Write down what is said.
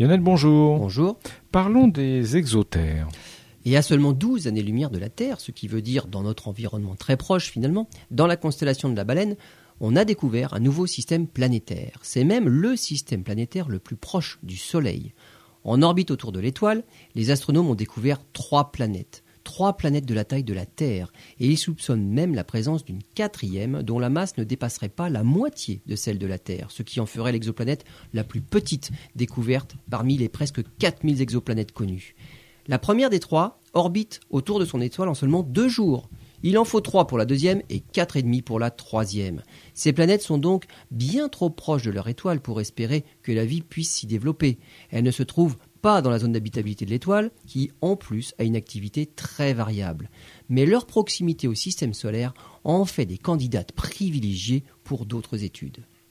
Lionel, bonjour. Bonjour. Parlons des exotères. Et à seulement 12 années-lumière de la Terre, ce qui veut dire dans notre environnement très proche finalement, dans la constellation de la baleine, on a découvert un nouveau système planétaire. C'est même le système planétaire le plus proche du Soleil. En orbite autour de l'étoile, les astronomes ont découvert trois planètes. Trois planètes de la taille de la Terre, et ils soupçonnent même la présence d'une quatrième dont la masse ne dépasserait pas la moitié de celle de la Terre, ce qui en ferait l'exoplanète la plus petite découverte parmi les presque 4000 exoplanètes connues. La première des trois orbite autour de son étoile en seulement deux jours. Il en faut trois pour la deuxième et quatre et demi pour la troisième. Ces planètes sont donc bien trop proches de leur étoile pour espérer que la vie puisse s'y développer. Elles ne se trouvent pas dans la zone d'habitabilité de l'étoile, qui en plus a une activité très variable. Mais leur proximité au système solaire en fait des candidates privilégiées pour d'autres études.